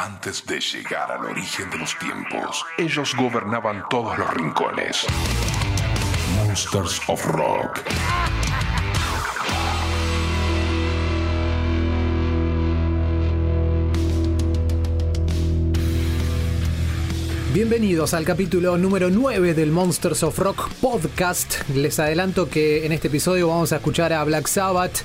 Antes de llegar al origen de los tiempos, ellos gobernaban todos los rincones. Monsters of Rock. Bienvenidos al capítulo número 9 del Monsters of Rock podcast. Les adelanto que en este episodio vamos a escuchar a Black Sabbath,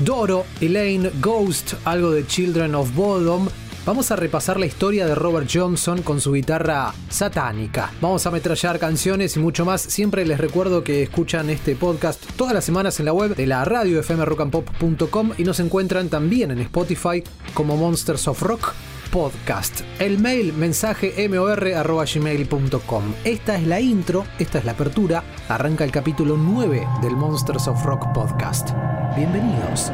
Doro, Elaine, Ghost, algo de Children of Bodom. Vamos a repasar la historia de Robert Johnson con su guitarra satánica. Vamos a ametrallar canciones y mucho más. Siempre les recuerdo que escuchan este podcast todas las semanas en la web de la radio fmrockandpop.com y nos encuentran también en Spotify como Monsters of Rock podcast. El mail mensaje mor.gmail.com. Esta es la intro, esta es la apertura. Arranca el capítulo 9 del Monsters of Rock podcast. Bienvenidos.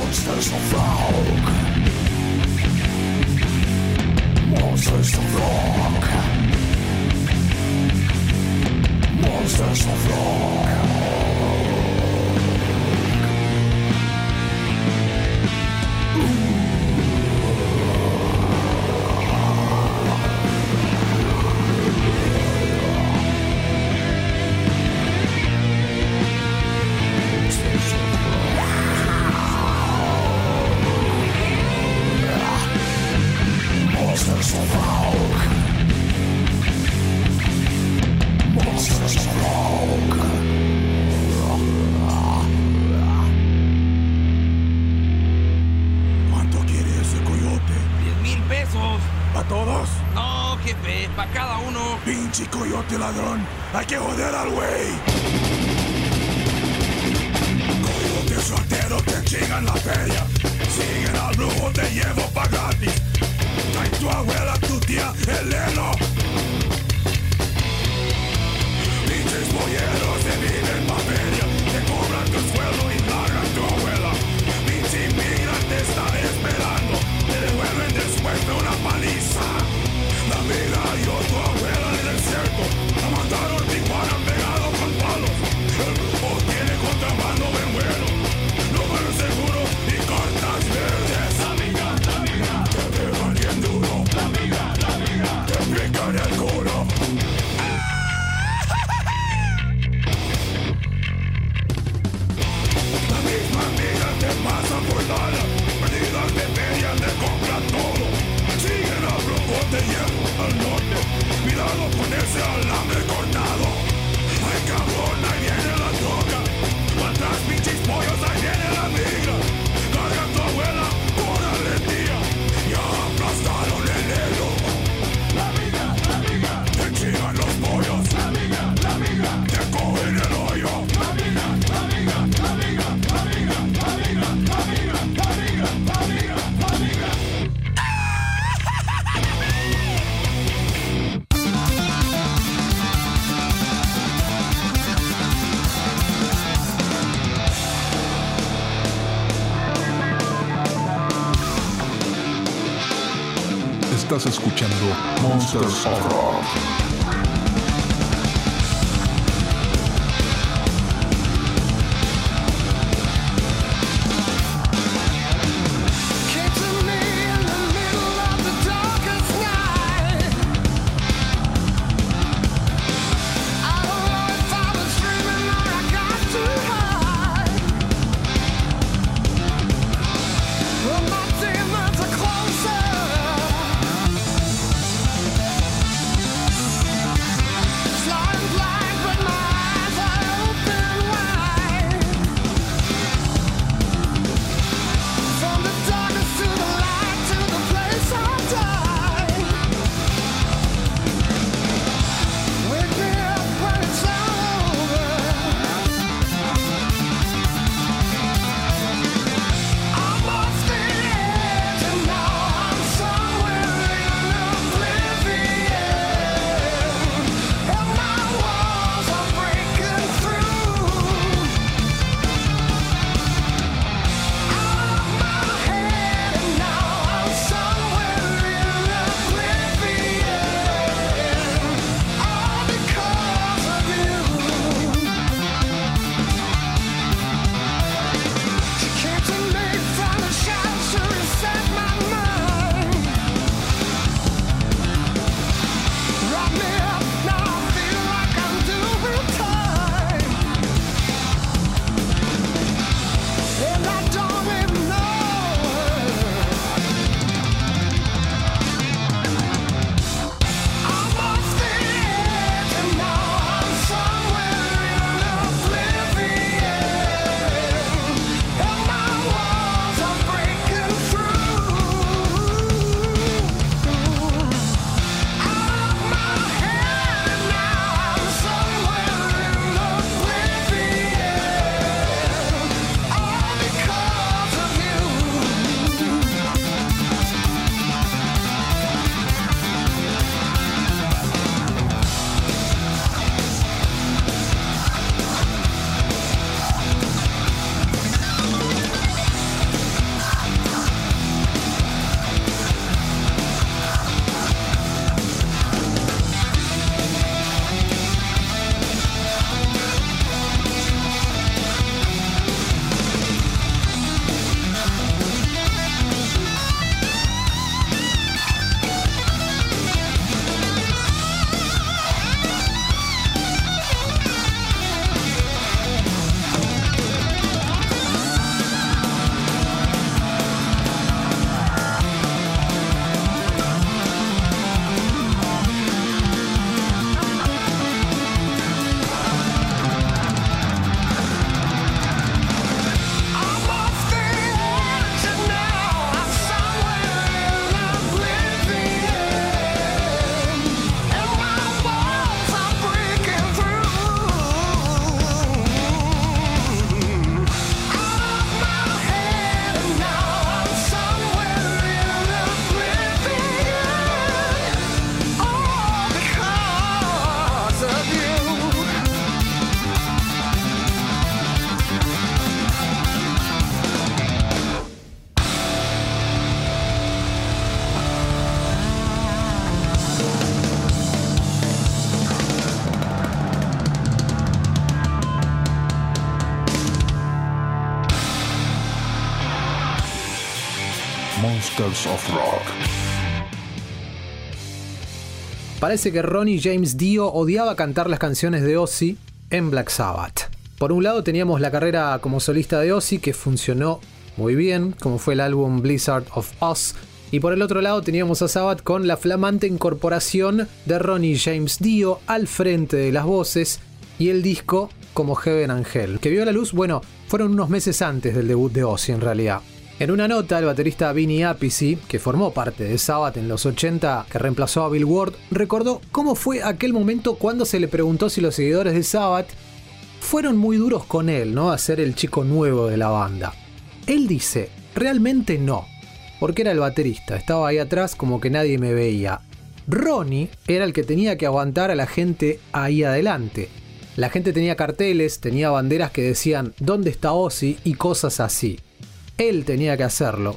Monsters of Rock. Monsters of Rock. Monsters of Rock. Monsters of Monsters of Rock. Parece que Ronnie James Dio odiaba cantar las canciones de Ozzy en Black Sabbath. Por un lado teníamos la carrera como solista de Ozzy que funcionó muy bien, como fue el álbum Blizzard of Oz, y por el otro lado teníamos a Sabbath con la flamante incorporación de Ronnie James Dio al frente de las voces y el disco como Heaven Angel, que vio la luz, bueno, fueron unos meses antes del debut de Ozzy en realidad. En una nota, el baterista Vinny Appice, que formó parte de Sabbath en los 80, que reemplazó a Bill Ward, recordó cómo fue aquel momento cuando se le preguntó si los seguidores de Sabbath fueron muy duros con él, ¿no? A ser el chico nuevo de la banda. Él dice, realmente no porque era el baterista, estaba ahí atrás como que nadie me veía. Ronnie era el que tenía que aguantar a la gente ahí adelante. La gente tenía carteles, tenía banderas que decían ¿Dónde está Ozzy? y cosas así. Él tenía que hacerlo.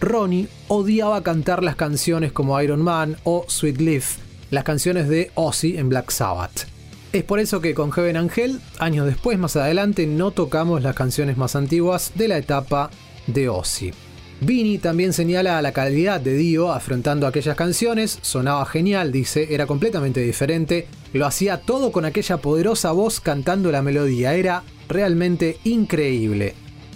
Ronnie odiaba cantar las canciones como Iron Man o Sweet Leaf, las canciones de Ozzy en Black Sabbath. Es por eso que con Heaven Angel, años después, más adelante, no tocamos las canciones más antiguas de la etapa de Ozzy. Vini también señala la calidad de Dio afrontando aquellas canciones, sonaba genial, dice, era completamente diferente, lo hacía todo con aquella poderosa voz cantando la melodía, era realmente increíble.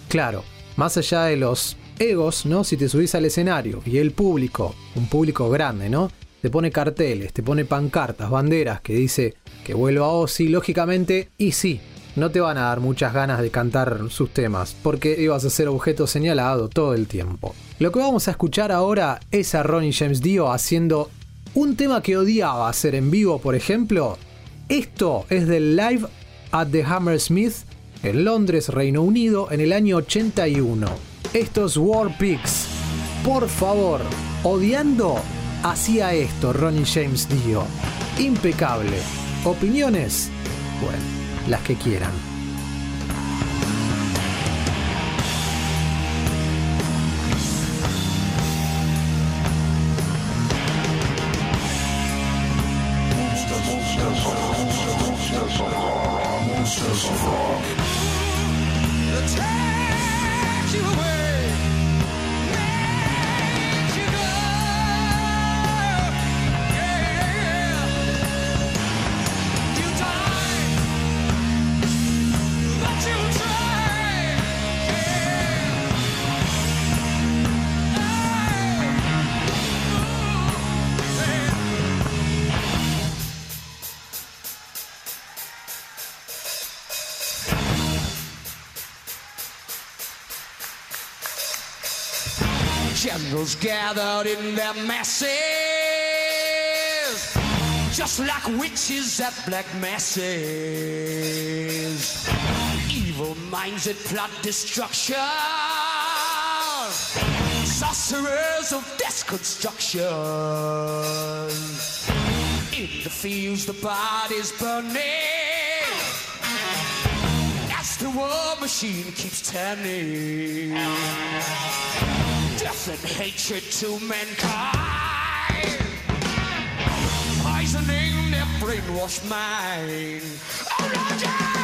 Claro, más allá de los egos, ¿no? Si te subís al escenario y el público, un público grande, ¿no? Te pone carteles, te pone pancartas, banderas que dice que vuelva a Ozzy, lógicamente, y sí, no te van a dar muchas ganas de cantar sus temas, porque ibas a ser objeto señalado todo el tiempo. Lo que vamos a escuchar ahora es a Ronnie James Dio haciendo un tema que odiaba hacer en vivo, por ejemplo. Esto es del Live at the Hammersmith en Londres, Reino Unido, en el año 81. Estos War Pigs. Por favor, odiando, hacía esto Ronnie James Dio. Impecable. ¿Opiniones? Bueno las que quieran. Gathered in their masses, just like witches at black masses. Evil minds that plot destruction, sorcerers of destruction. In the fields, the bodies burning as the war machine keeps turning death and hatred to mankind, poisoning their brainwashed mind. Oh, Lord, yeah!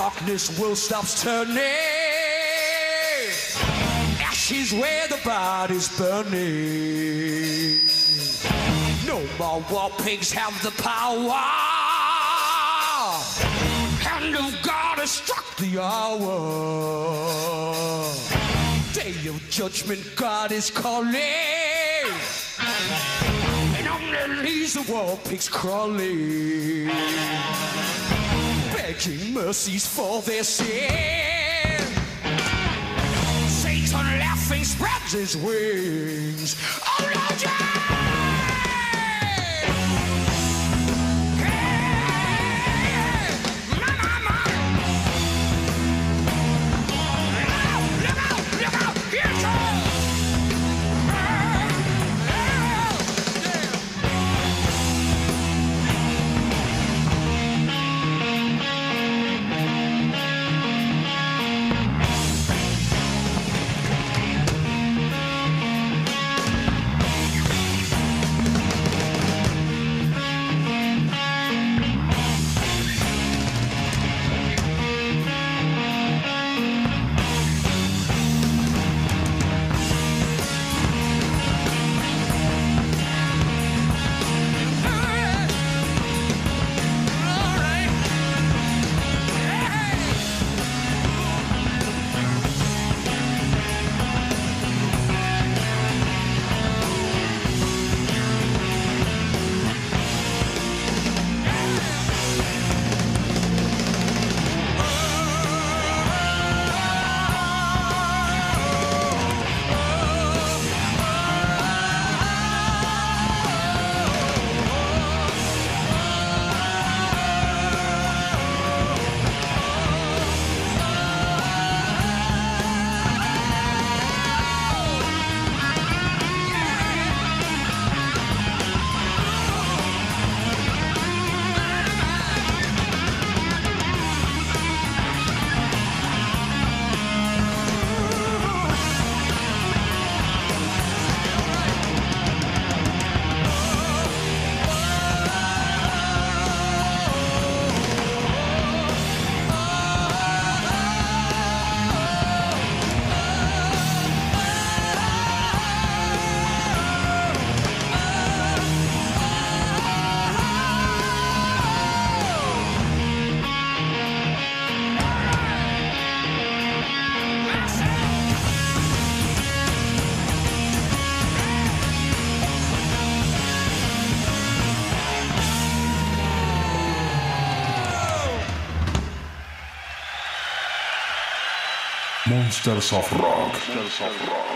Darkness will stops turning, ashes where the body's burning. No more war pigs have the power. Hand of God has struck the hour. Day of judgment, God is calling. And only leaves the war pigs crawling. Begging mercies for their sin. Satan laughing spreads his wings. Monsters of Rock. Rock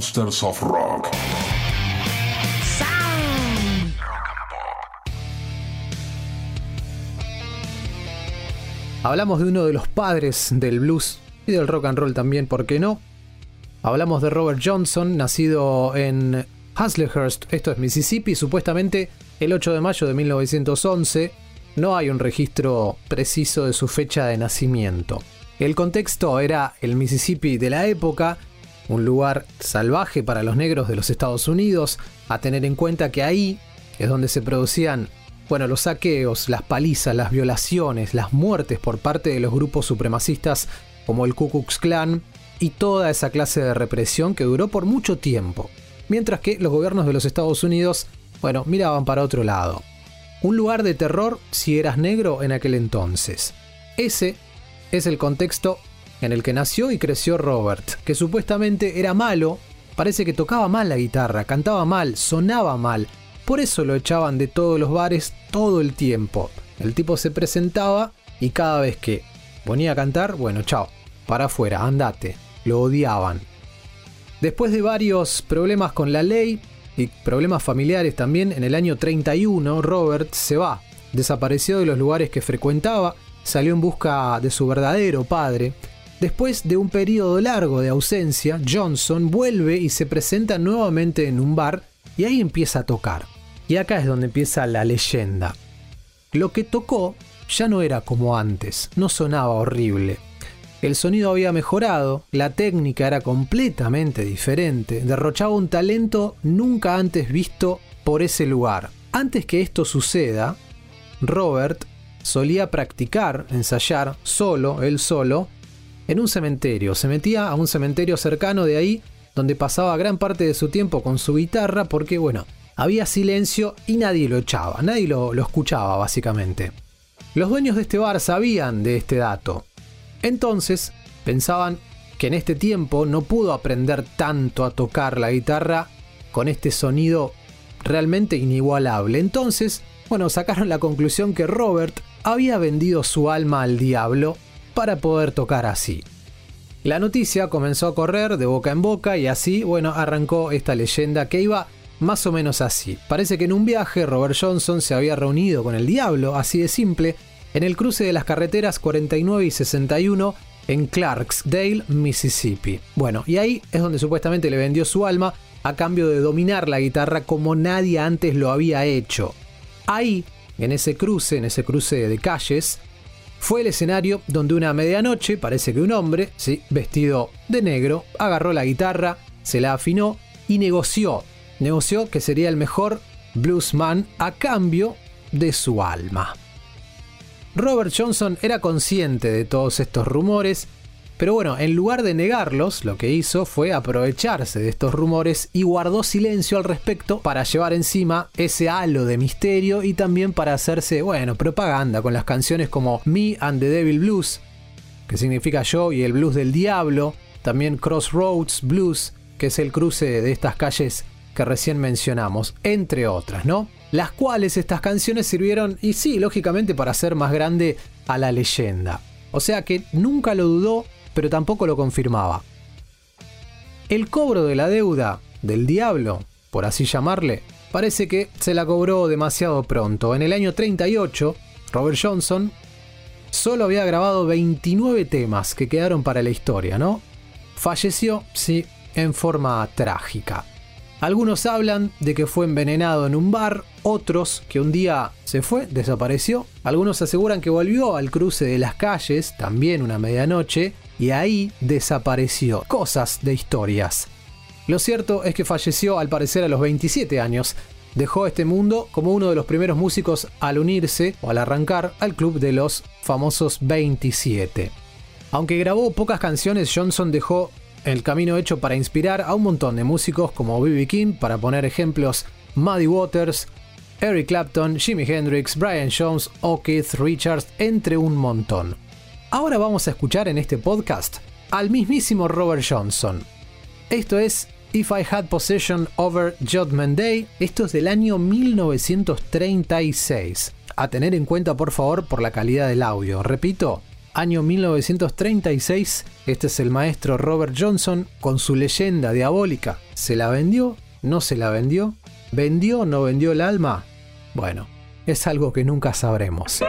Monsters of Rock. Hablamos de uno de los padres del blues y del rock and roll también, ¿por qué no? Hablamos de Robert Johnson, nacido en Hazlehurst, esto es Mississippi, supuestamente el 8 de mayo de 1911. No hay un registro preciso de su fecha de nacimiento. El contexto era el Mississippi de la época, un lugar salvaje para los negros de los Estados Unidos, a tener en cuenta que ahí es donde se producían, bueno, los saqueos, las palizas, las violaciones, las muertes por parte de los grupos supremacistas como el Ku Klux Klan y toda esa clase de represión que duró por mucho tiempo, mientras que los gobiernos de los Estados Unidos, bueno, miraban para otro lado. Un lugar de terror si eras negro en aquel entonces. Ese es el contexto en el que nació y creció Robert, que supuestamente era malo, parece que tocaba mal la guitarra, cantaba mal, sonaba mal, por eso lo echaban de todos los bares todo el tiempo. El tipo se presentaba y cada vez que ponía a cantar, bueno, chao, para afuera, andate, lo odiaban. Después de varios problemas con la ley y problemas familiares también, en el año 31 Robert se va, desapareció de los lugares que frecuentaba, salió en busca de su verdadero padre. Después de un periodo largo de ausencia, Johnson vuelve y se presenta nuevamente en un bar y ahí empieza a tocar. Y acá es donde empieza la leyenda. Lo que tocó ya no era como antes, no sonaba horrible. El sonido había mejorado, la técnica era completamente diferente, derrochaba un talento nunca antes visto por ese lugar. Antes que esto suceda, Robert solía practicar, ensayar solo, él solo, en un cementerio. Se metía a un cementerio cercano de ahí, donde pasaba gran parte de su tiempo con su guitarra, porque bueno, había silencio y nadie lo echaba, nadie lo, lo escuchaba básicamente. Los dueños de este bar sabían de este dato. Entonces, pensaban que en este tiempo no pudo aprender tanto a tocar la guitarra con este sonido realmente inigualable. Entonces, bueno, sacaron la conclusión que Robert había vendido su alma al diablo para poder tocar así. La noticia comenzó a correr de boca en boca y así, bueno, arrancó esta leyenda que iba más o menos así. Parece que en un viaje Robert Johnson se había reunido con el diablo, así de simple, en el cruce de las carreteras 49 y 61 en Clarksdale, Mississippi. Bueno, y ahí es donde supuestamente le vendió su alma a cambio de dominar la guitarra como nadie antes lo había hecho. Ahí, en ese cruce, en ese cruce de calles, fue el escenario donde una medianoche, parece que un hombre, sí, vestido de negro, agarró la guitarra, se la afinó y negoció. Negoció que sería el mejor bluesman a cambio de su alma. Robert Johnson era consciente de todos estos rumores, pero bueno, en lugar de negarlos, lo que hizo fue aprovecharse de estos rumores y guardó silencio al respecto para llevar encima ese halo de misterio y también para hacerse, bueno, propaganda con las canciones como Me and the Devil Blues, que significa yo y el blues del diablo, también Crossroads Blues, que es el cruce de estas calles que recién mencionamos, entre otras, ¿no? Las cuales estas canciones sirvieron, y sí, lógicamente, para hacer más grande a la leyenda. O sea que nunca lo dudó, pero tampoco lo confirmaba. El cobro de la deuda del diablo, por así llamarle, parece que se la cobró demasiado pronto. En el año 38, Robert Johnson solo había grabado 29 temas que quedaron para la historia, ¿no? Falleció, sí, en forma trágica. Algunos hablan de que fue envenenado en un bar, otros que un día se fue, desapareció. Algunos aseguran que volvió al cruce de las calles, también una medianoche, y ahí desapareció. Cosas de historias. Lo cierto es que falleció al parecer a los 27 años. Dejó este mundo como uno de los primeros músicos al unirse o al arrancar al club de los famosos 27. Aunque grabó pocas canciones, Johnson dejó el camino hecho para inspirar a un montón de músicos como B.B. King, para poner ejemplos, Muddy Waters, Eric Clapton, Jimi Hendrix, Brian Jones o Keith Richards, entre un montón. Ahora vamos a escuchar en este podcast al mismísimo Robert Johnson. Esto es If I Had Possession Over Judgment Day, esto es del año 1936. A tener en cuenta por favor por la calidad del audio. Repito, año 1936, este es el maestro Robert Johnson con su leyenda diabólica. ¿Se la vendió? ¿No se la vendió? ¿Vendió o no vendió el alma? Bueno, es algo que nunca sabremos.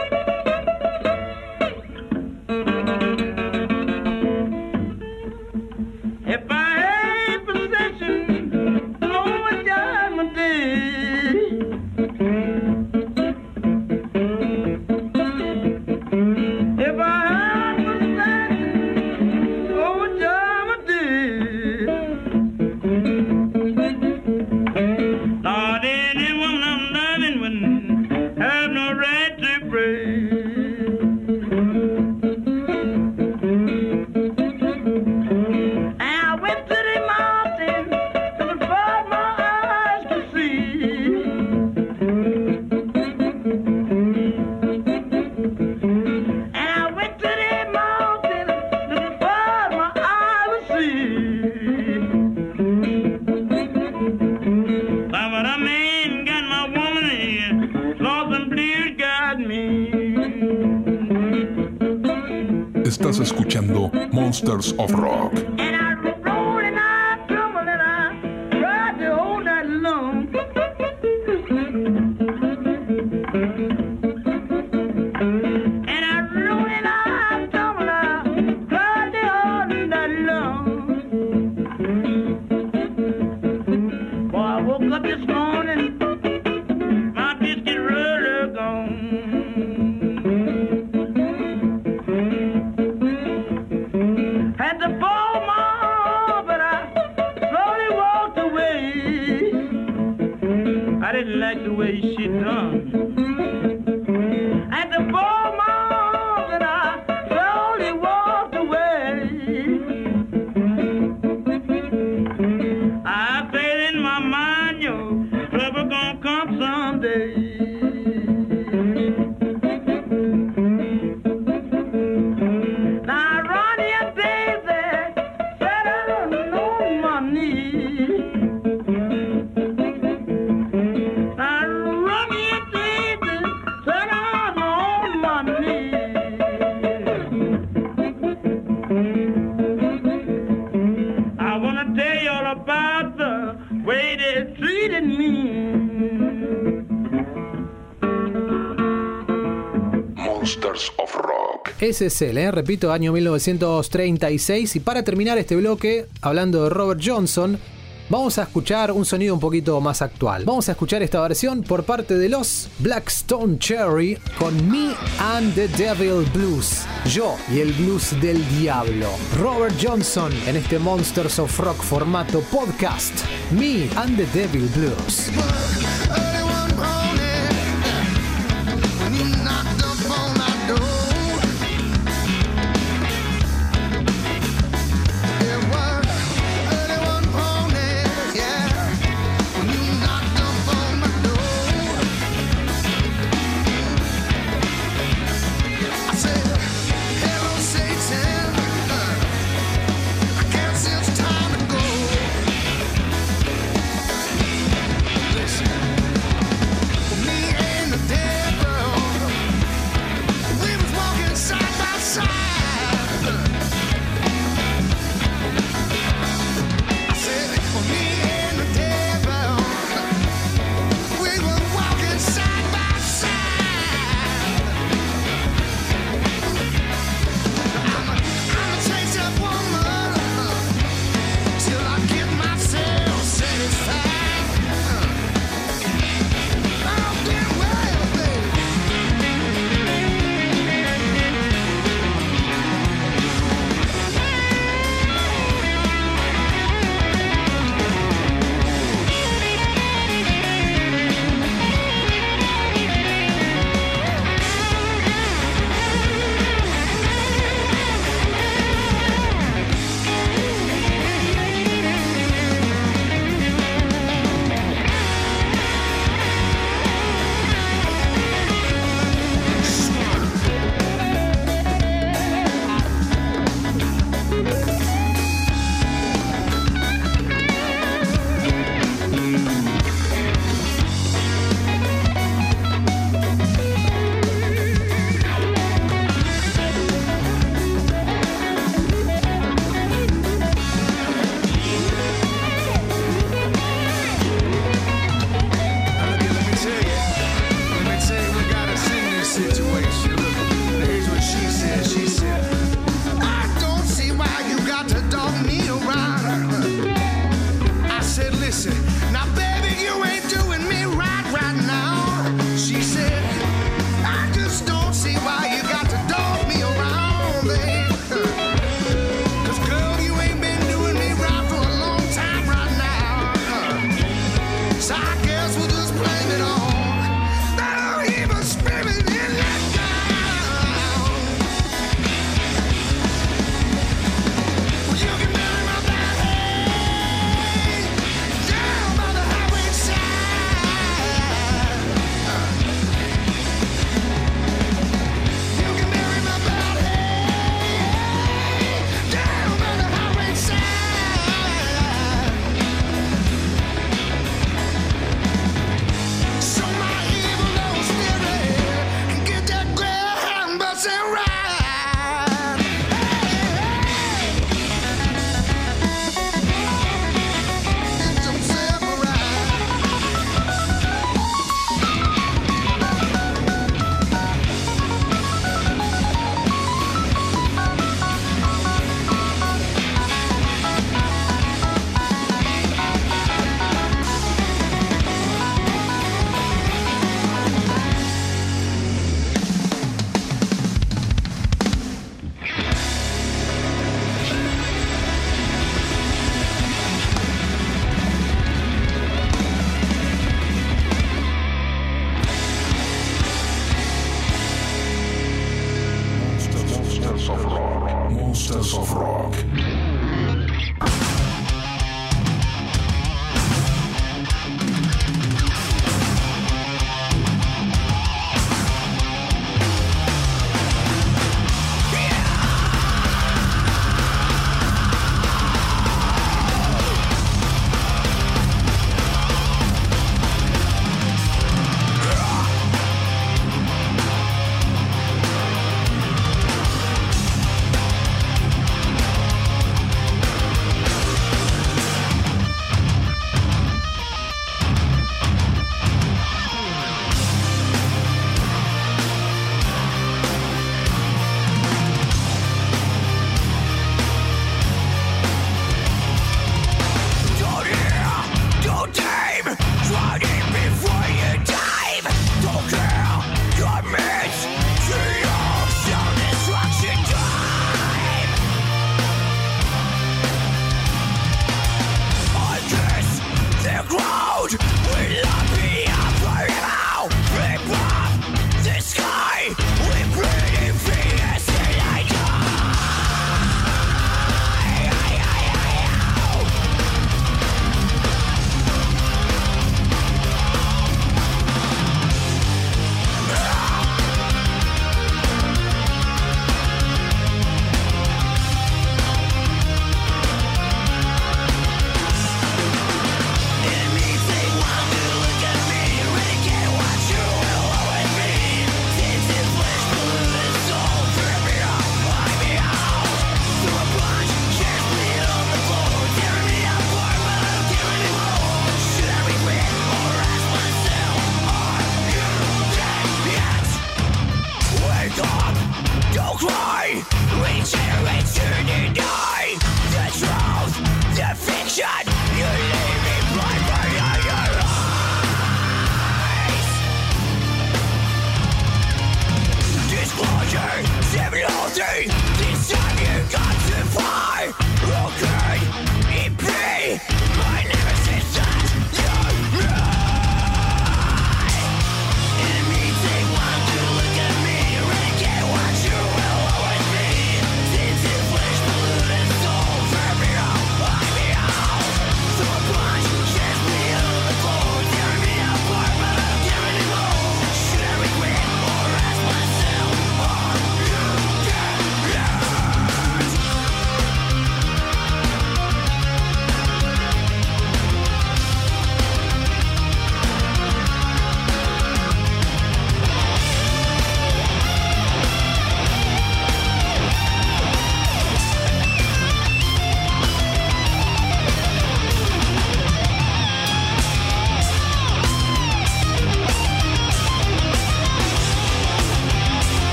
SSL, ¿eh? repito, año 1936. Y para terminar este bloque, hablando de Robert Johnson, vamos a escuchar un sonido un poquito más actual. Vamos a escuchar esta versión por parte de los Blackstone Cherry con Me and the Devil Blues. Yo y el blues del diablo. Robert Johnson en este Monsters of Rock formato podcast. Me and the Devil Blues.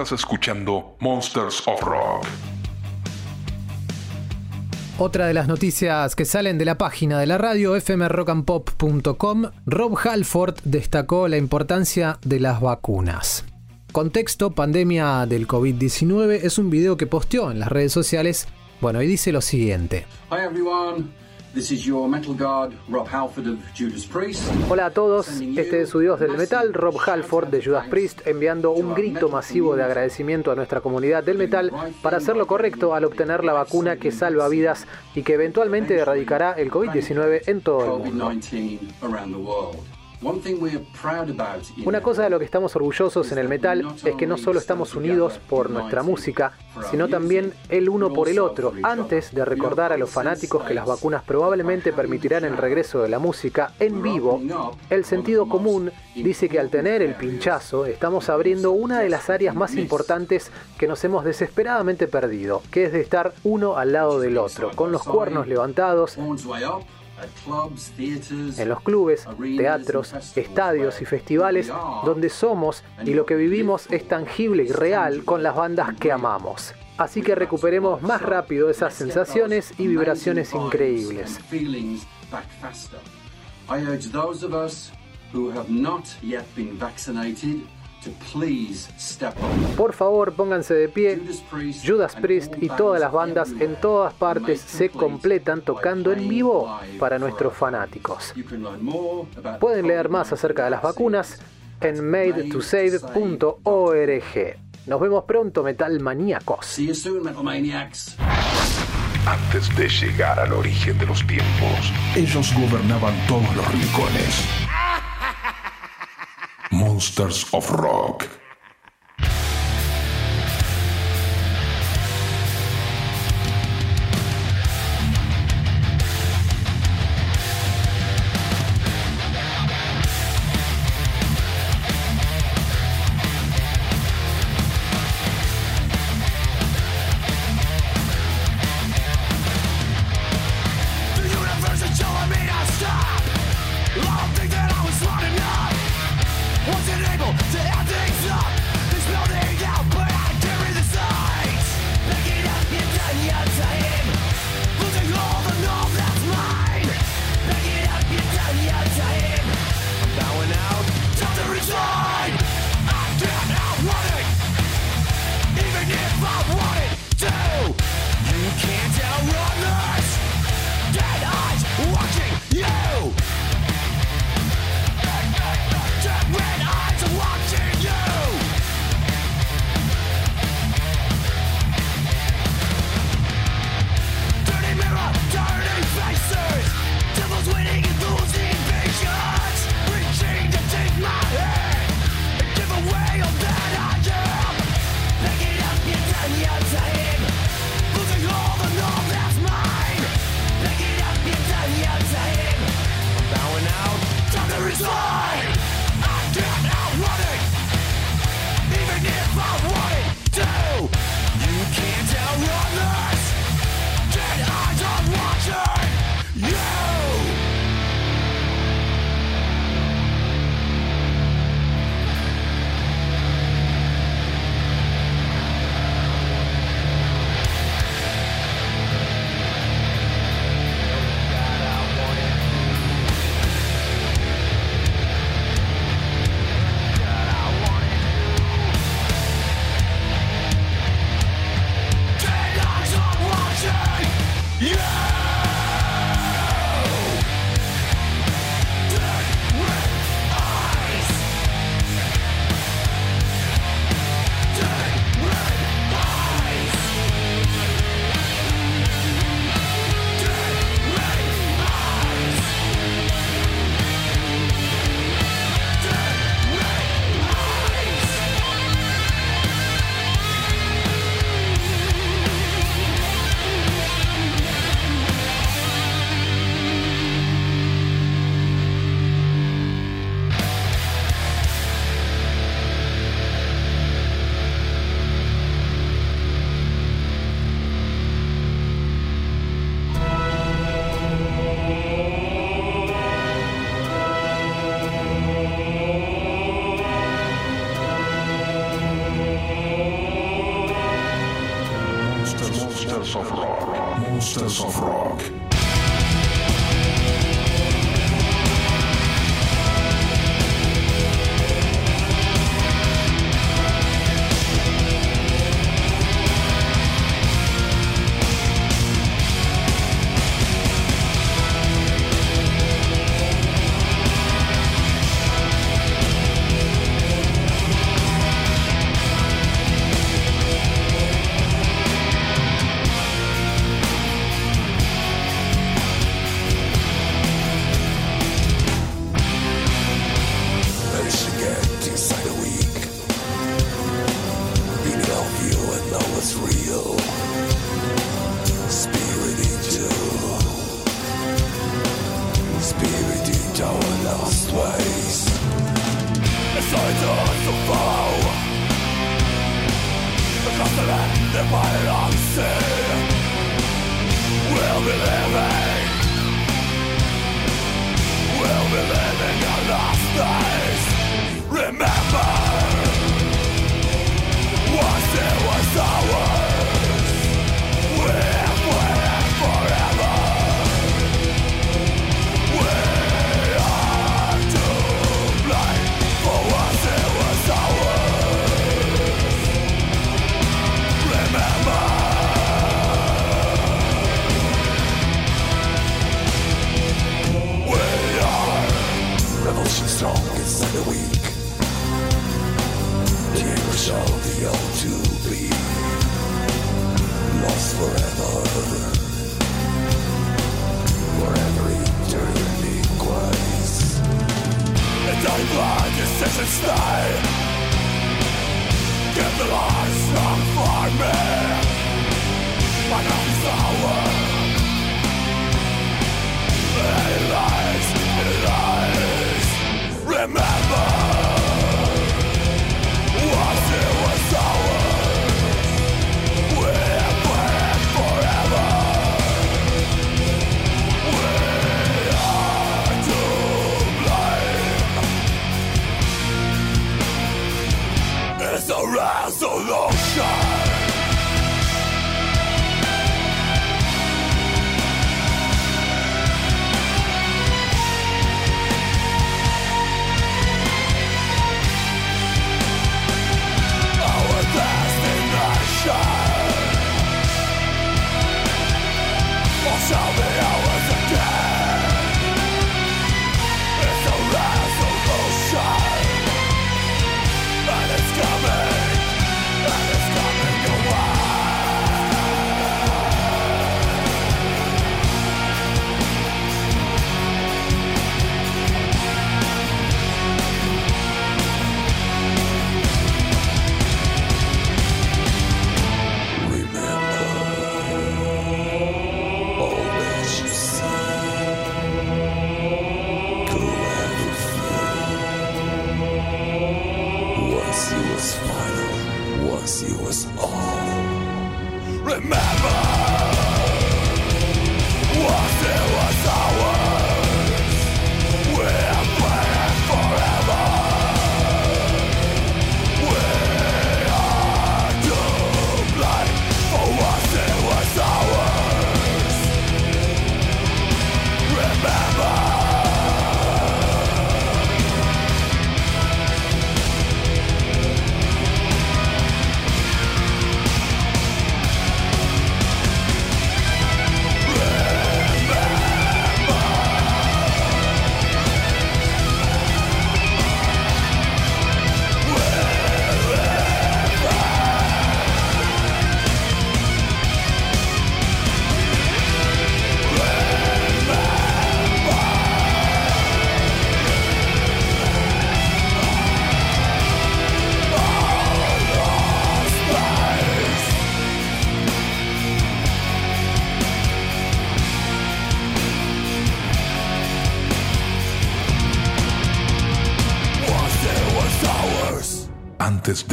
Estás escuchando Monsters of Rock. Otra de las noticias que salen de la página de la radio fmrockandpop.com, Rob Halford destacó la importancia de las vacunas. Contexto, pandemia del COVID-19 es un video que posteó en las redes sociales. Bueno, y dice lo siguiente. Hi everyone, this is your metal guard Rob Halford of Judas Priest. Hola a todos, este es su dios del metal, Rob Halford de Judas Priest, enviando un grito masivo de agradecimiento a nuestra comunidad del metal para hacer lo correcto al obtener la vacuna que salva vidas y que eventualmente erradicará el COVID-19 en todo el mundo. COVID-19 around the world. One thing we're proud about in Una cosa de lo que estamos orgullosos en el metal es que no solo estamos unidos por nuestra música, sino también el uno por el otro, antes de recordar a los fanáticos que las vacunas probablemente permitirán el regreso de la música en vivo. El sentido común dice que al tener el pinchazo estamos abriendo una de las áreas más importantes que nos hemos desesperadamente perdido, que es de estar uno al lado del otro, con los cuernos levantados, En los clubes, teatros, estadios y festivales donde somos y lo que vivimos es tangible y real con las bandas que amamos. Así que recuperemos más rápido esas sensaciones y vibraciones increíbles. feelings back faster. I urge those of us who have not yet been vaccinated to please step up. Por favor, pónganse de pie. Judas Priest, y todas las bandas en todas partes se completan tocando en vivo para nuestros fanáticos. Pueden leer COVID-19 más acerca de las vacunas en madetosave.org. Nos vemos pronto, metal maníacos. See you soon, Metal Maniacs. Antes de llegar al origen de los tiempos, ellos gobernaban todos los rincones. Monsters of Rock.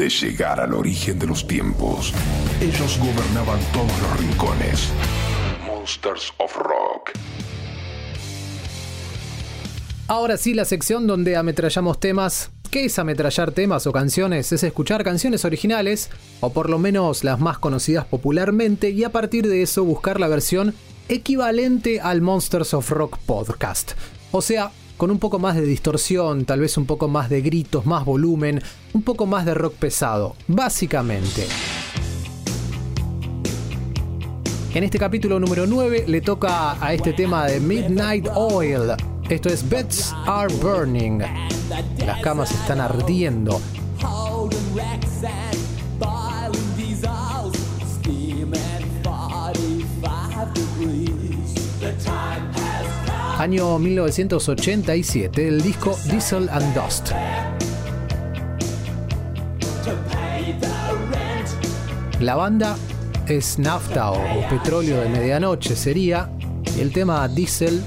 llegar al origen de los tiempos. Ellos gobernaban todos los rincones. Monsters of Rock. Ahora sí, la sección donde ametrallamos temas. ¿Qué es ametrallar temas o canciones? Es escuchar canciones originales, o por lo menos las más conocidas popularmente, y a partir de eso buscar la versión equivalente al Monsters of Rock podcast. O sea, con un poco más de distorsión, tal vez un poco más de gritos, más volumen, un poco más de rock pesado, básicamente. En este capítulo número 9 le toca a este tema de Midnight Oil. Esto es Beds Are Burning. Las camas están ardiendo. Año 1987, el disco Diesel and Dust. La banda es nafta o petróleo de medianoche sería. El tema diésel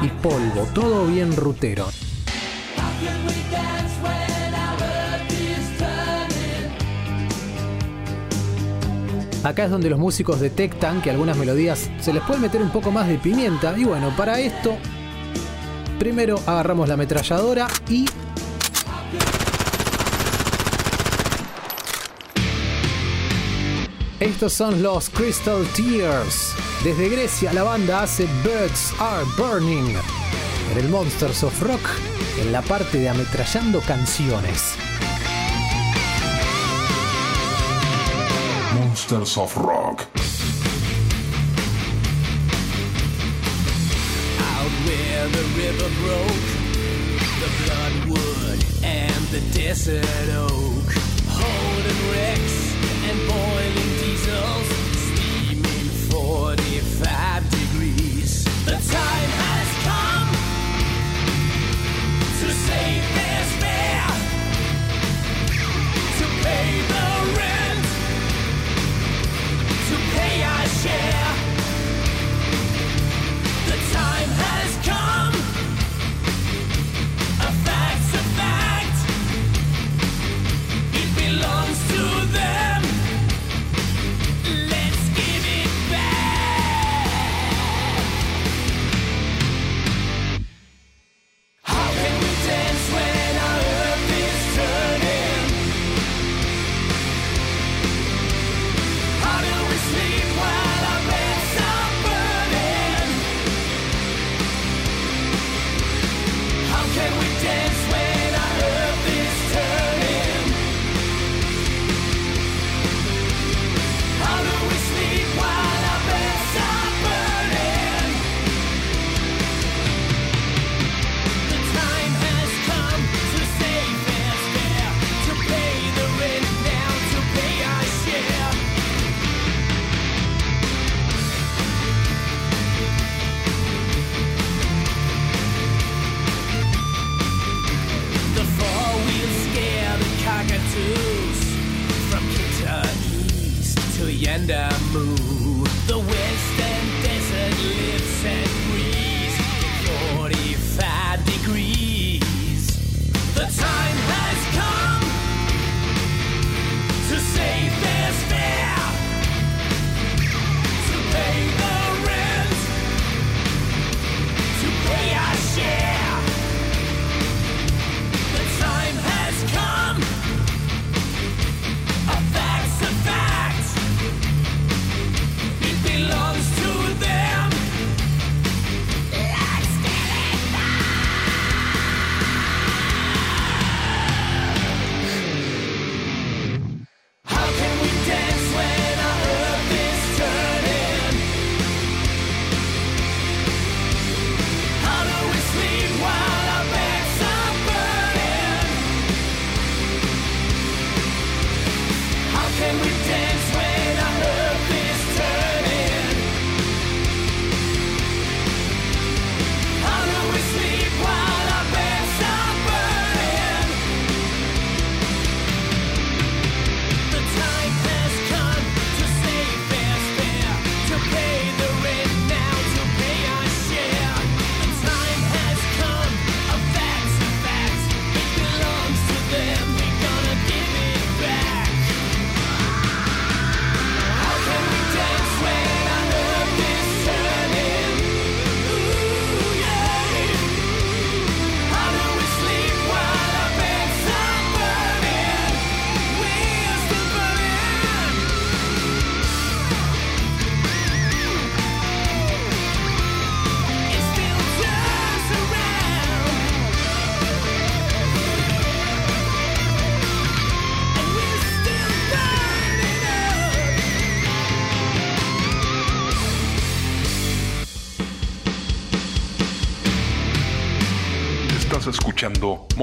y polvo, todo bien rutero. Acá es donde los músicos detectan que algunas melodías se les puede meter un poco más de pimienta. Y bueno, para esto, primero agarramos la ametralladora y. Estos son los Crystal Tears. Desde Grecia la banda hace Birds Are Burning. En el Monsters of Rock, en la parte de ametrallando canciones. Monsters of Rock. Where the river broke, the bloodwood and the desert oak, holding wrecks and boiling diesels, steaming 45 degrees. The time has come to save their spare, to pay the rent, to pay our share. The time has come.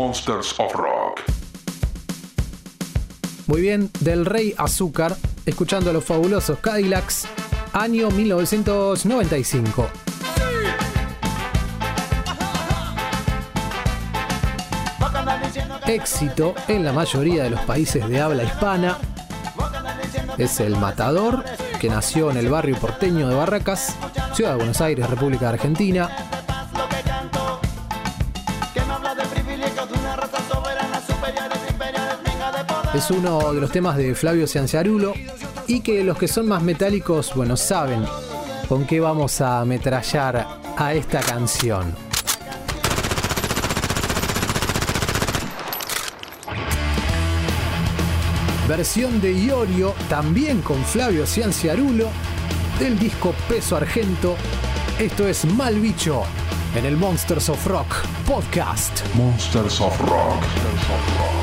Monsters of Rock. Muy bien, del Rey Azúcar, escuchando a los fabulosos Cadillacs, año 1995. Éxito en la mayoría de los países de habla hispana. Es el Matador, que nació en el barrio porteño de Barracas, Ciudad de Buenos Aires, República Argentina. Es uno de los temas de Flavio Cianciarulo y que los que son más metálicos, bueno, saben con qué vamos a ametrallar a esta canción. Versión de Iorio, también con Flavio Cianciarulo, del disco Peso Argento. Esto es Mal Bicho en el Monsters of Rock podcast. Monsters of Rock. Rock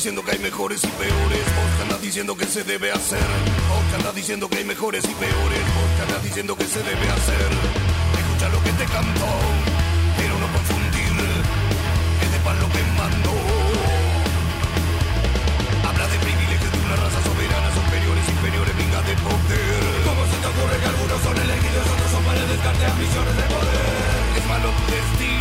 diciendo que hay mejores y peores, andas diciendo que se debe hacer, andas diciendo que hay mejores y peores, andas diciendo que se debe hacer. Escucha lo que te canto, pero no confundir, es de pan lo que mando. Habla de privilegios de una raza soberana, superiores, inferiores, venga de poder. ¿Cómo se te ocurre que algunos son elegidos, otros son para descarte ambiciones de poder? Es malo destino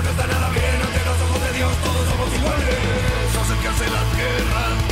no está nada bien. Ante los ojos de Dios todos somos iguales. Que hace las guerras,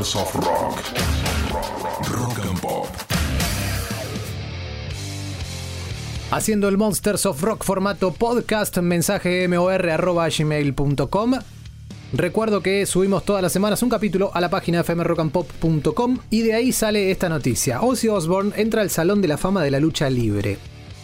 Of Rock. Rock and Pop. Haciendo el Monsters of Rock formato podcast, mensaje mor.gmail.com. Recuerdo que subimos todas las semanas un capítulo a la página fmrockandpop.com y de ahí sale esta noticia. Ozzy Osbourne entra al Salón de la Fama de la Lucha Libre.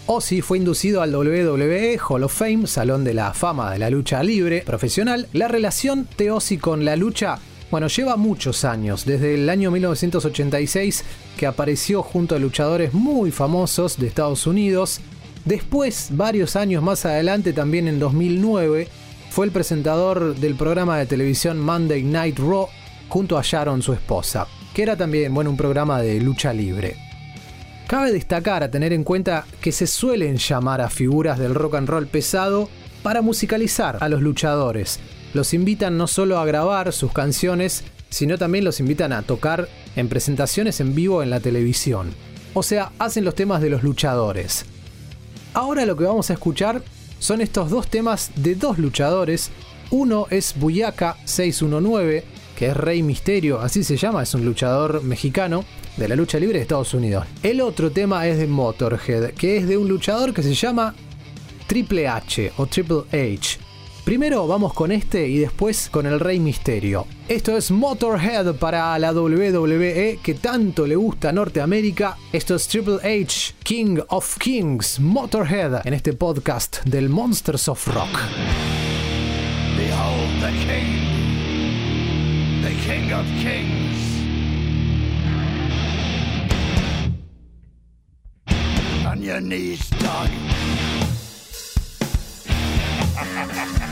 Ozzy fue inducido al WWE Hall of Fame, Salón de la Fama de la Lucha Libre profesional. La relación de Ozzy con la lucha, bueno, lleva muchos años, desde el año 1986 que apareció junto a luchadores muy famosos de Estados Unidos. Después, varios años más adelante, también en 2009, fue el presentador del programa de televisión Monday Night Raw junto a Sharon, su esposa, que era también bueno, un programa de lucha libre. Cabe destacar a tener en cuenta que se suelen llamar a figuras del rock and roll pesado para musicalizar a los luchadores. Los invitan no solo a grabar sus canciones, sino también los invitan a tocar en presentaciones en vivo en la televisión. O sea, hacen los temas de los luchadores. Ahora lo que vamos a escuchar son estos dos temas de dos luchadores. Uno es Buyaka 619, que es Rey Misterio, así se llama, es un luchador mexicano de la lucha libre de Estados Unidos. El otro tema es de Motorhead, que es de un luchador que se llama Triple H o Triple H. Primero vamos con este y después con el Rey Misterio. Esto es Motorhead para la WWE que tanto le gusta a Norteamérica. Esto es Triple H, King of Kings, Motorhead, en este podcast del Monsters of Rock. Behold the King, the King of Kings. On your knees, dog.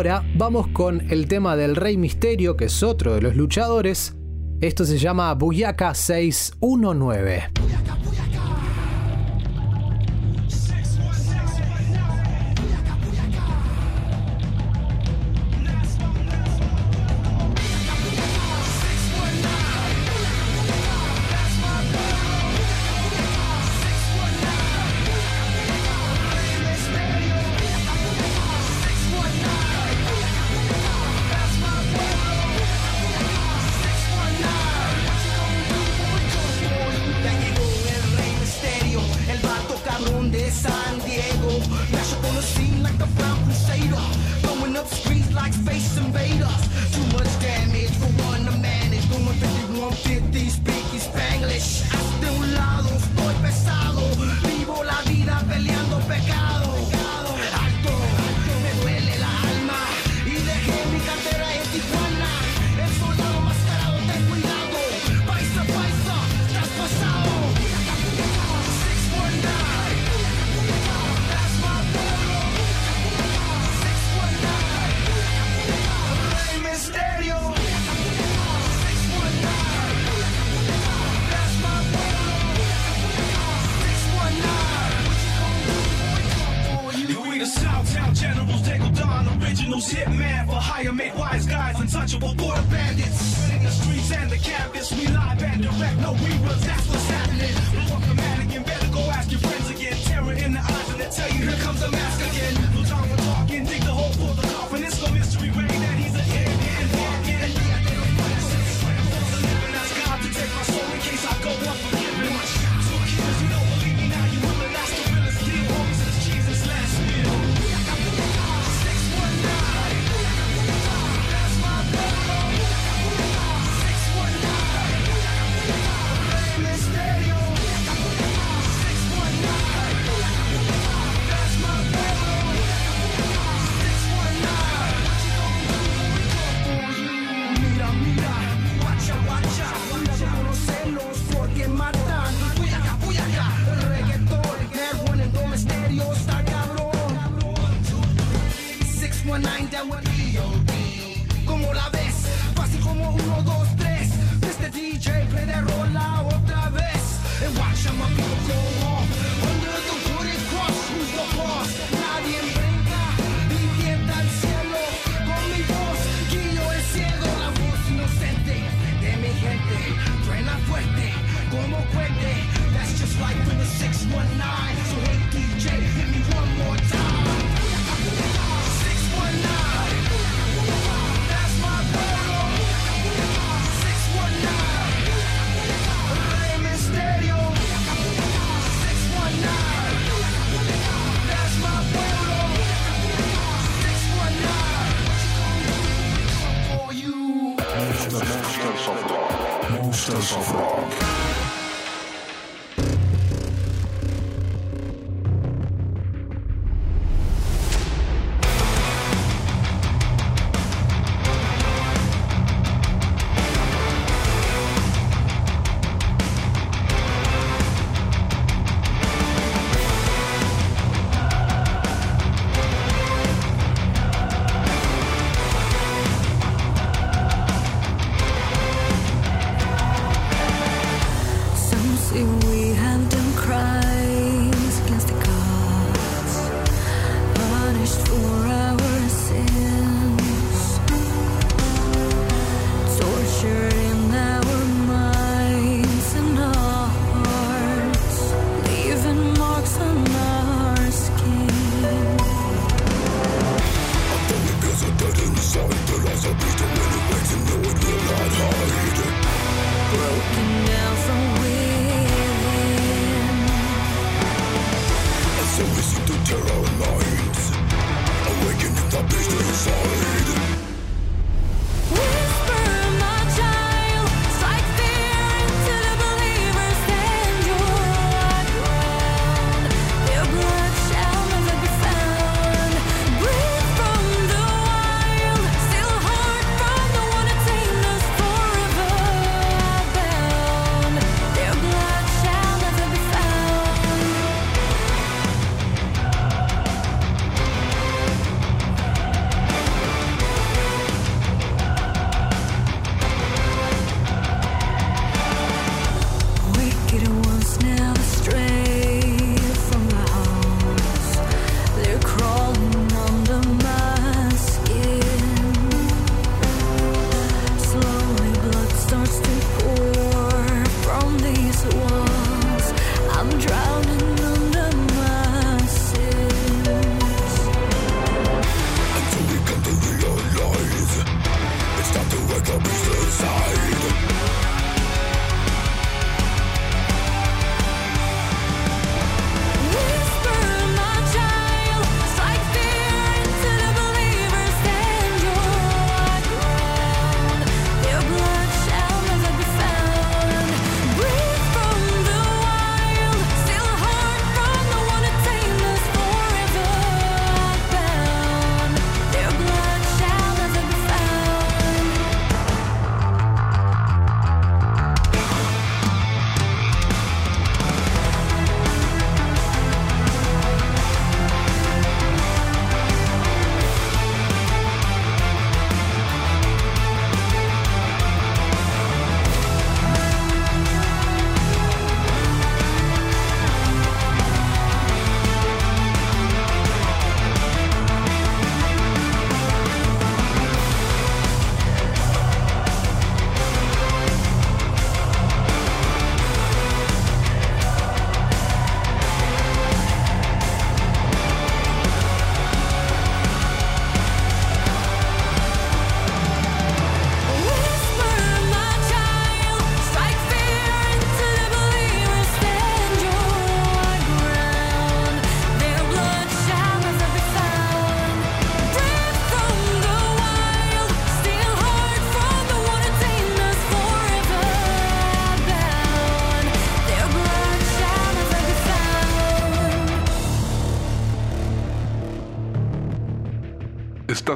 ahora vamos con el tema del Rey Misterio, que es otro de los luchadores. Esto se llama Buyaka 619.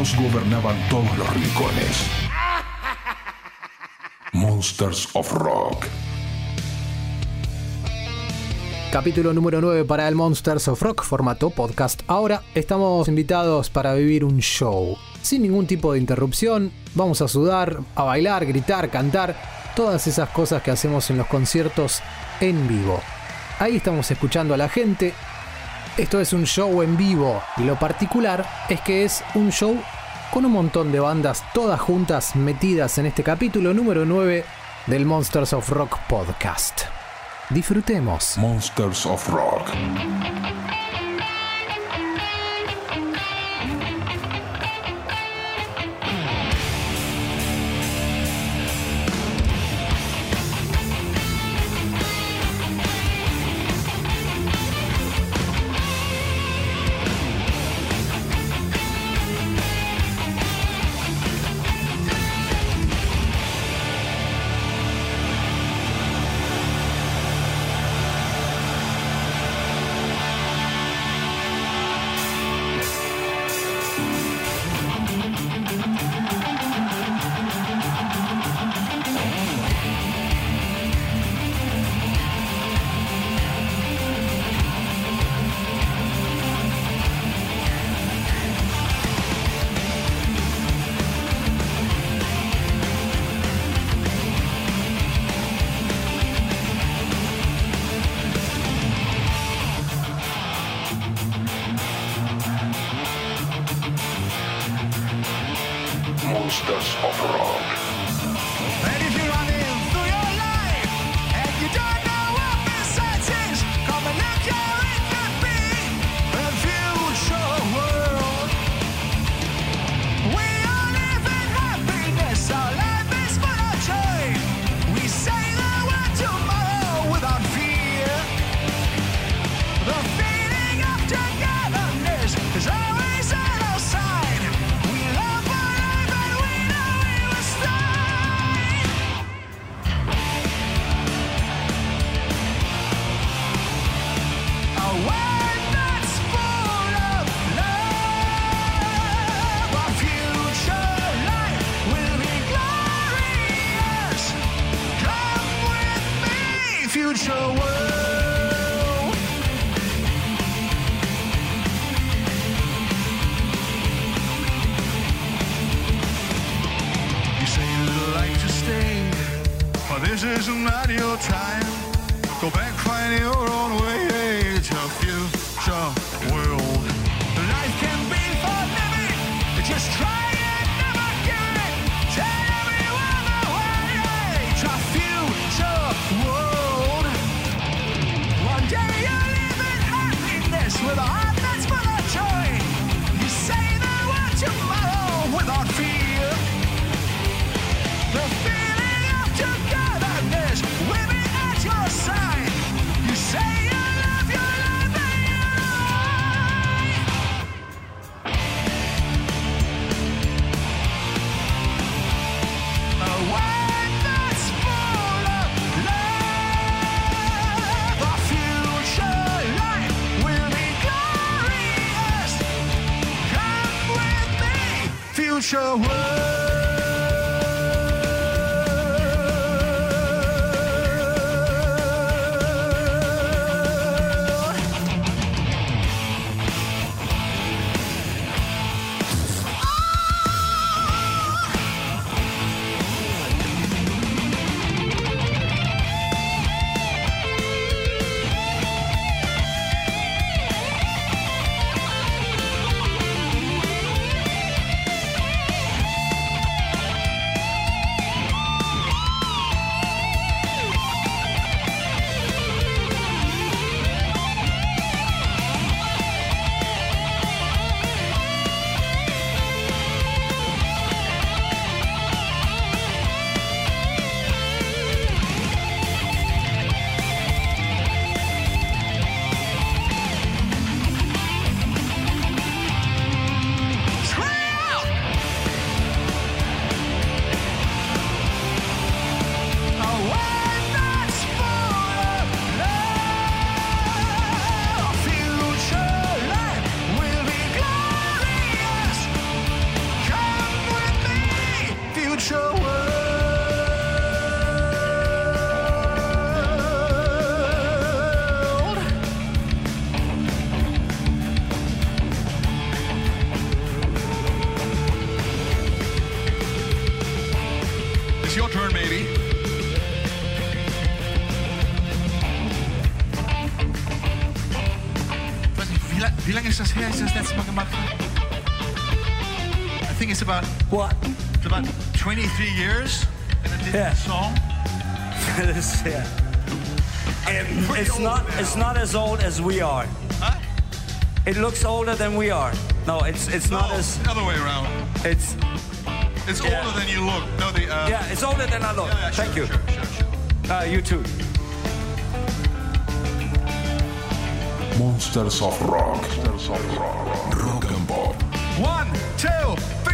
gobernaban todos los rincones. Monsters of Rock. Capítulo número 9 para el Monsters of Rock, formato podcast. Ahora estamos invitados para vivir un show. Sin ningún tipo de interrupción, vamos a sudar, a bailar, gritar, cantar, todas esas cosas que hacemos en los conciertos en vivo. Ahí estamos escuchando a la gente, esto es un show en vivo y lo particular es que es un show con un montón de bandas todas juntas metidas en este capítulo número 9 del Monsters of Rock podcast. Disfrutemos. Monsters of Rock. minutos. It's your turn, baby. Wie, wie lange ist das her, als ich das letzte Mal gemacht habe? I think it's about what? It's about 23 years, and I did yeah. this song. yeah. It's not it's not as old as we are. Huh? It looks older than we are. No, it's it's no, not as. Other way around. It's it's Yeah. older than you look. No, the uh, yeah, it's older than I look. Yeah, yeah, Thank sure, you. Sure, sure, sure. Uh, you too. Monsters of Rock. Monsters of Rock. Rock and Pop. One, two, three,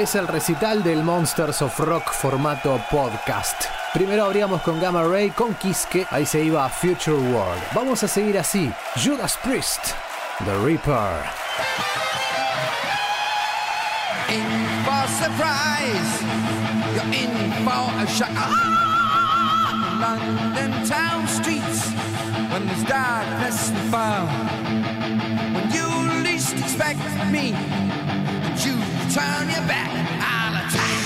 Es el recital del Monsters of Rock formato podcast. Primero abríamos con Gamma Ray, con Kiske, ahí se iba a Future World. Vamos a seguir así. Judas Priest, The Reaper. in for surprise. You're in for a shock. Ah! London town streets when there's darkness and fire. When you least expect me, turn your back, I'll attack.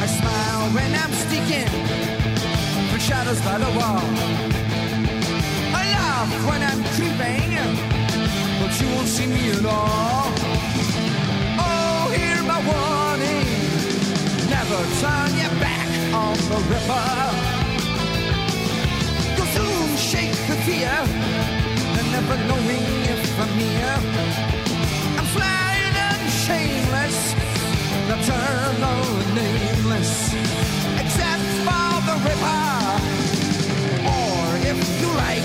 I smile when I'm sneaking through shadows by the wall. I laugh when I'm creeping, but you won't see me at all. Oh, hear my warning. Never turn your back on the ripper. You'll soon shake the fear, and never knowing if I'm near. Nocturnal and nameless, except for the ripper. Or if you like,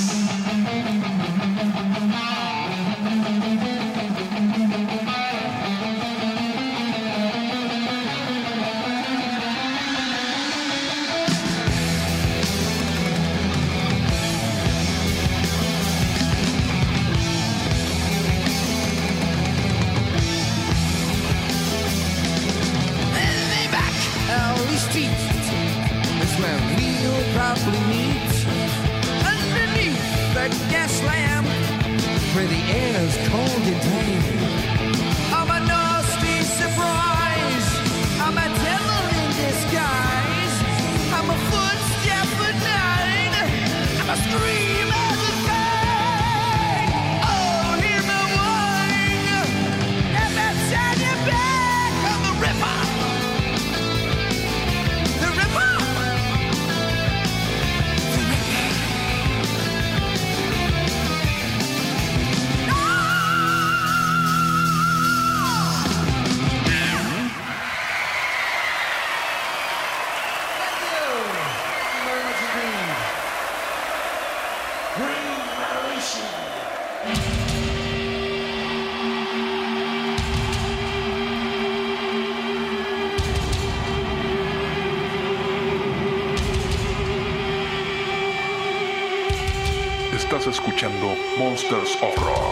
Monsters of Rock.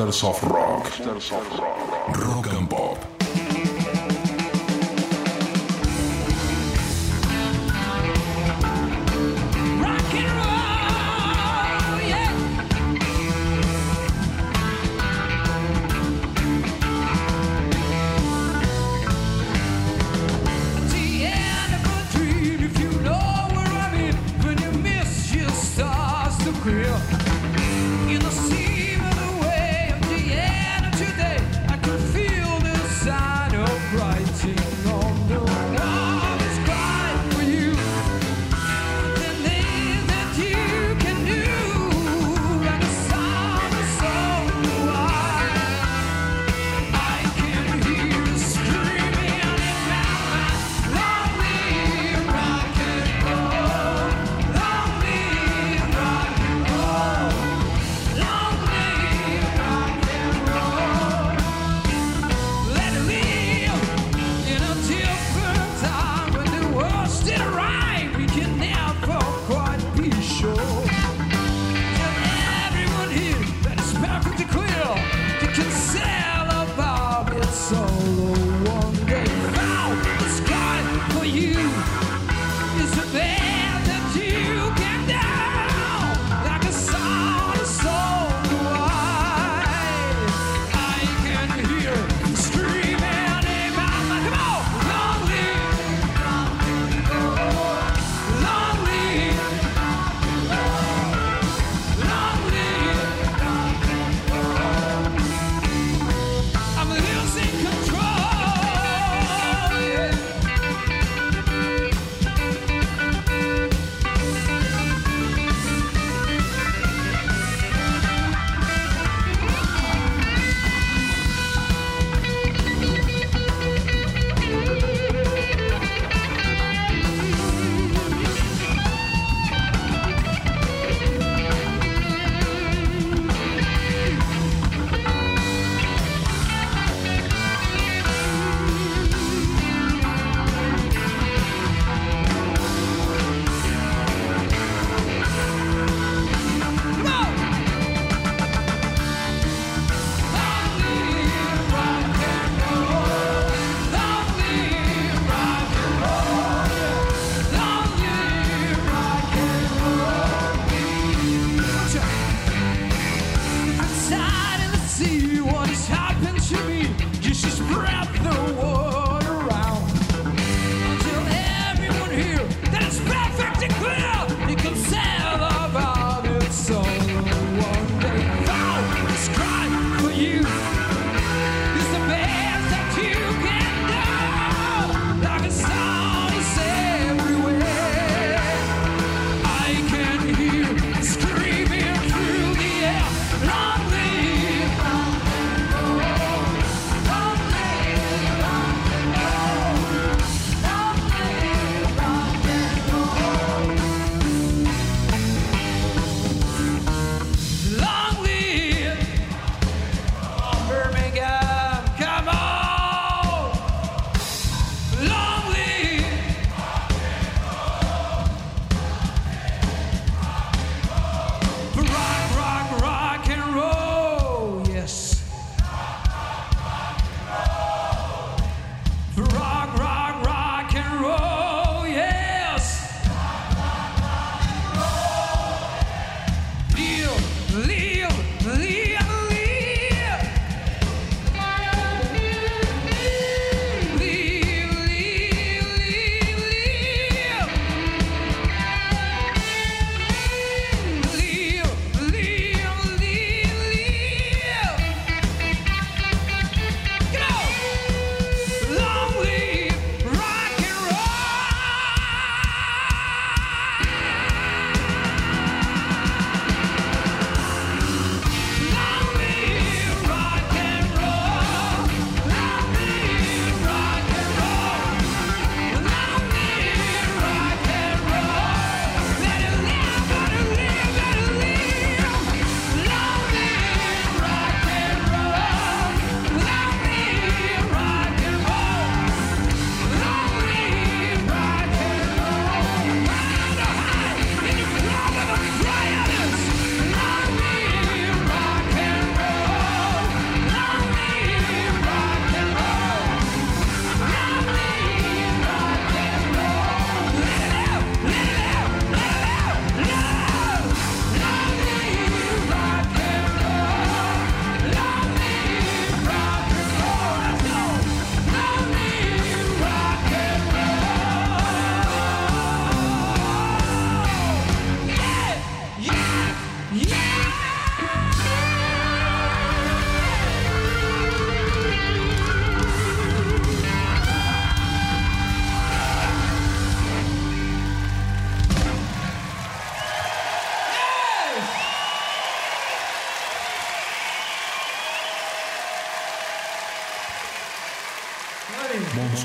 Monsters of Rock. Rock and Pop.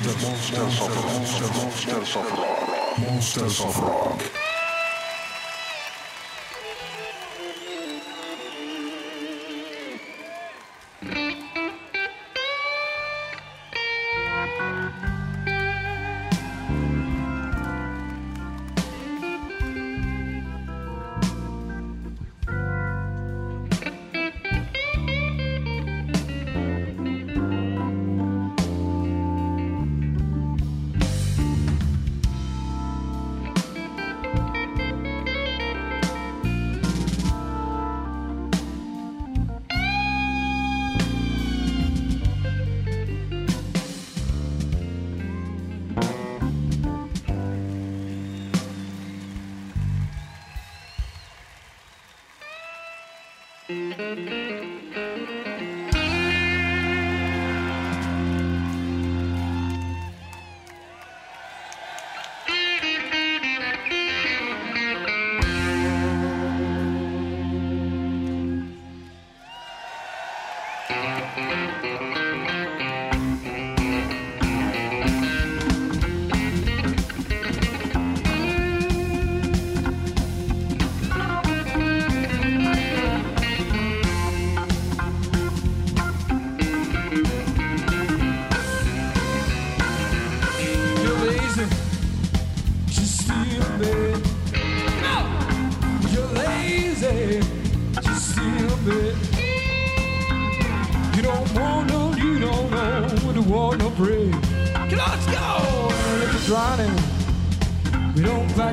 monsters of rock. Monsters of rock. Monsters of rock.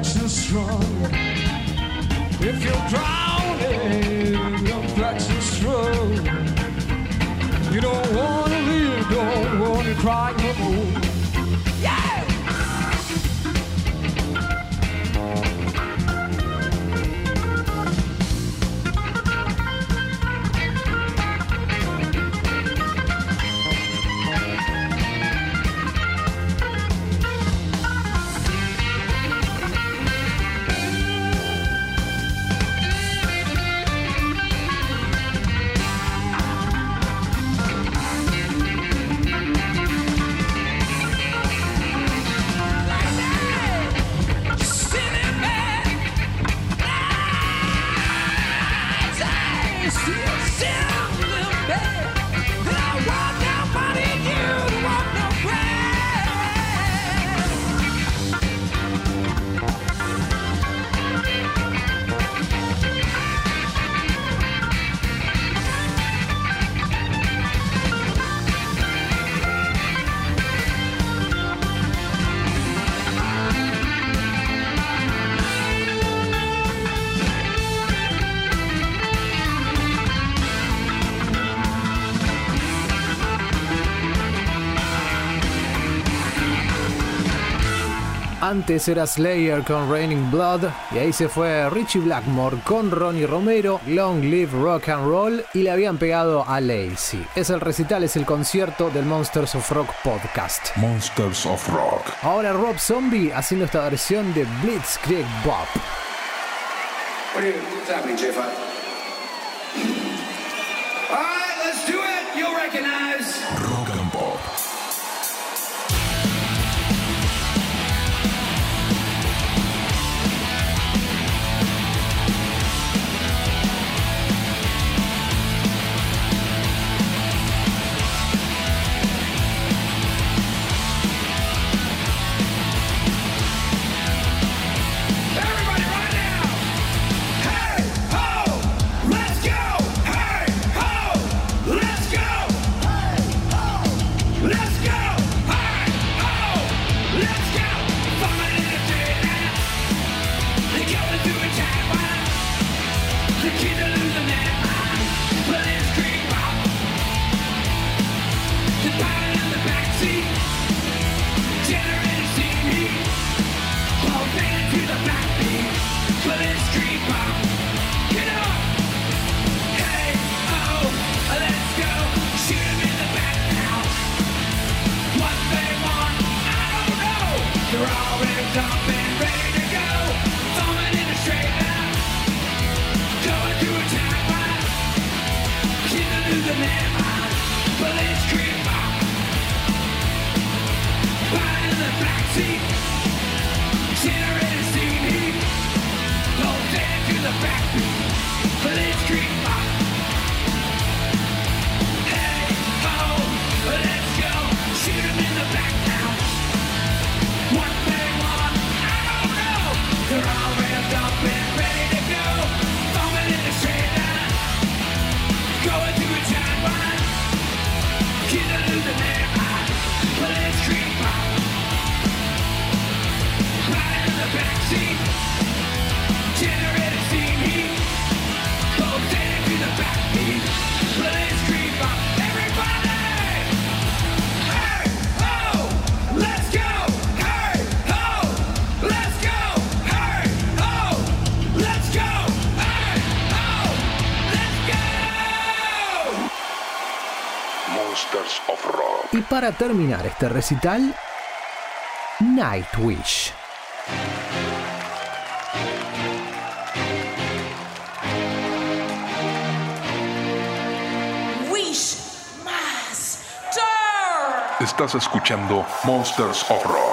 flexing strong. If you're drowning, you're flexing strong. You don't wanna live, don't wanna cry no more. Antes era Slayer con Raining Blood y ahí se fue Richie Blackmore con Ronnie Romero, Long Live Rock and Roll y le habían pegado a Lacey. Es el recital, es el concierto del Monsters of Rock podcast. Monsters of Rock. Ahora Rob Zombie haciendo esta versión de Blitzkrieg Bop. Para terminar este recital, Nightwish. Wish Master. Estás escuchando Monsters of Rock.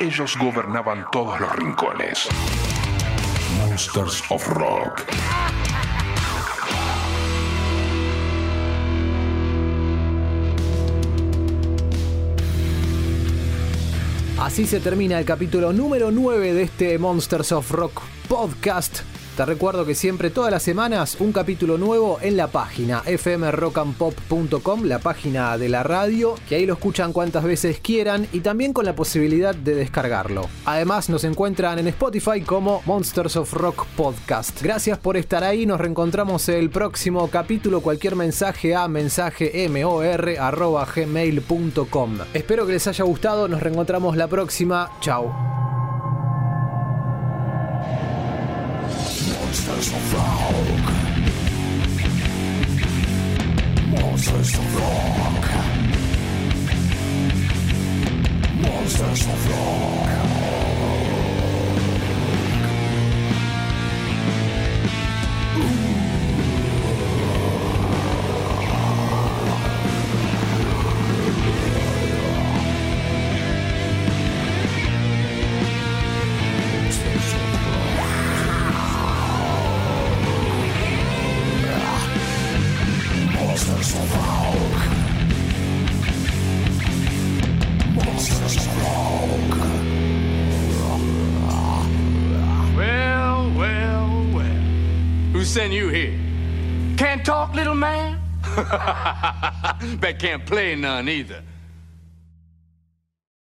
Ellos gobernaban todos los rincones. Monsters of Rock. Así se termina el capítulo número 9 de este Monsters of Rock podcast. Recuerdo que siempre, todas las semanas, un capítulo nuevo en la página fmrockandpop.com, la página de la radio, que ahí lo escuchan cuantas veces quieran y también con la posibilidad de descargarlo. Además, nos encuentran en Spotify como Monsters of Rock Podcast. Gracias por estar ahí, nos reencontramos el próximo capítulo. Cualquier mensaje a mensajemor.gmail.com. Espero que les haya gustado, nos reencontramos la próxima. Chao. Monsters of Rock. Monsters of Rock. that can't play none either.